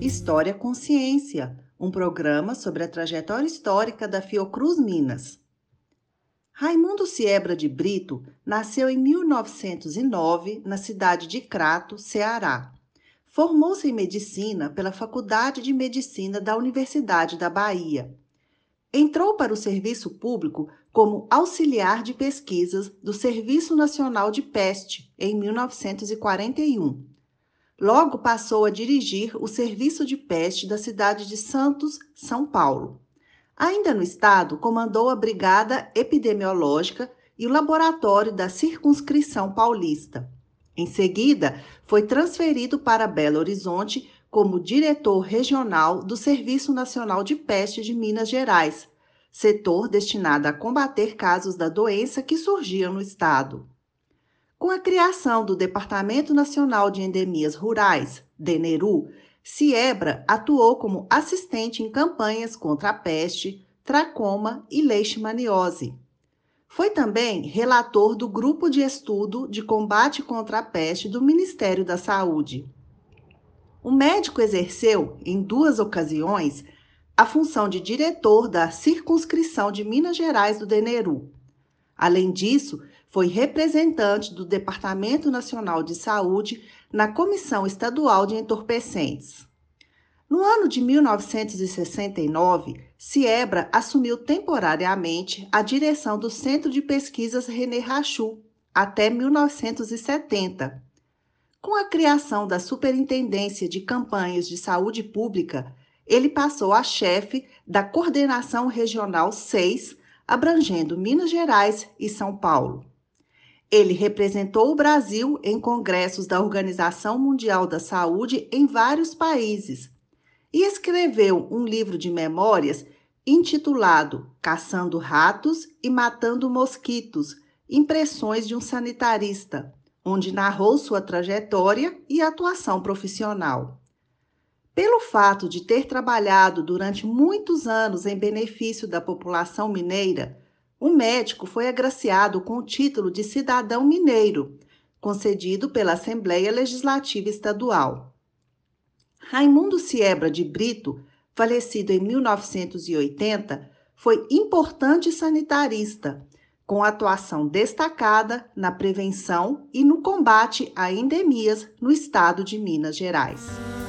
História Consciência, um programa sobre a trajetória histórica da Fiocruz Minas. Raimundo Siebra de Brito nasceu em 1909 na cidade de Crato, Ceará. Formou-se em medicina pela Faculdade de Medicina da Universidade da Bahia. Entrou para o serviço público como auxiliar de pesquisas do Serviço Nacional de Peste em 1941 Logo passou a dirigir o serviço de peste da cidade de Santos, São Paulo. Ainda no estado, comandou a Brigada Epidemiológica e o Laboratório da Circunscrição Paulista. Em seguida, foi transferido para Belo Horizonte como diretor regional do Serviço Nacional de Peste de Minas Gerais, setor destinado a combater casos da doença que surgiam no estado. Com a criação do Departamento Nacional de Endemias Rurais, DENERU, Ciebra atuou como assistente em campanhas contra a peste, tracoma e leishmaniose. Foi também relator do Grupo de Estudo de Combate contra a Peste do Ministério da Saúde. O médico exerceu, em duas ocasiões, a função de diretor da circunscrição de Minas Gerais do DENERU. Além disso, foi representante do Departamento Nacional de Saúde na Comissão Estadual de Entorpecentes. No ano de 1969, Ciebra assumiu temporariamente a direção do Centro de Pesquisas René Rachou até 1970. Com a criação da Superintendência de Campanhas de Saúde Pública, ele passou a chefe da Coordenação Regional 6, abrangendo Minas Gerais e São Paulo. Ele representou o Brasil em congressos da Organização Mundial da Saúde em vários países e escreveu um livro de memórias intitulado Caçando Ratos e Matando Mosquitos Impressões de um Sanitarista, onde narrou sua trajetória e atuação profissional. Pelo fato de ter trabalhado durante muitos anos em benefício da população mineira, o médico foi agraciado com o título de cidadão mineiro, concedido pela Assembleia Legislativa Estadual. Raimundo Siebra de Brito, falecido em 1980, foi importante sanitarista, com atuação destacada na prevenção e no combate a endemias no estado de Minas Gerais.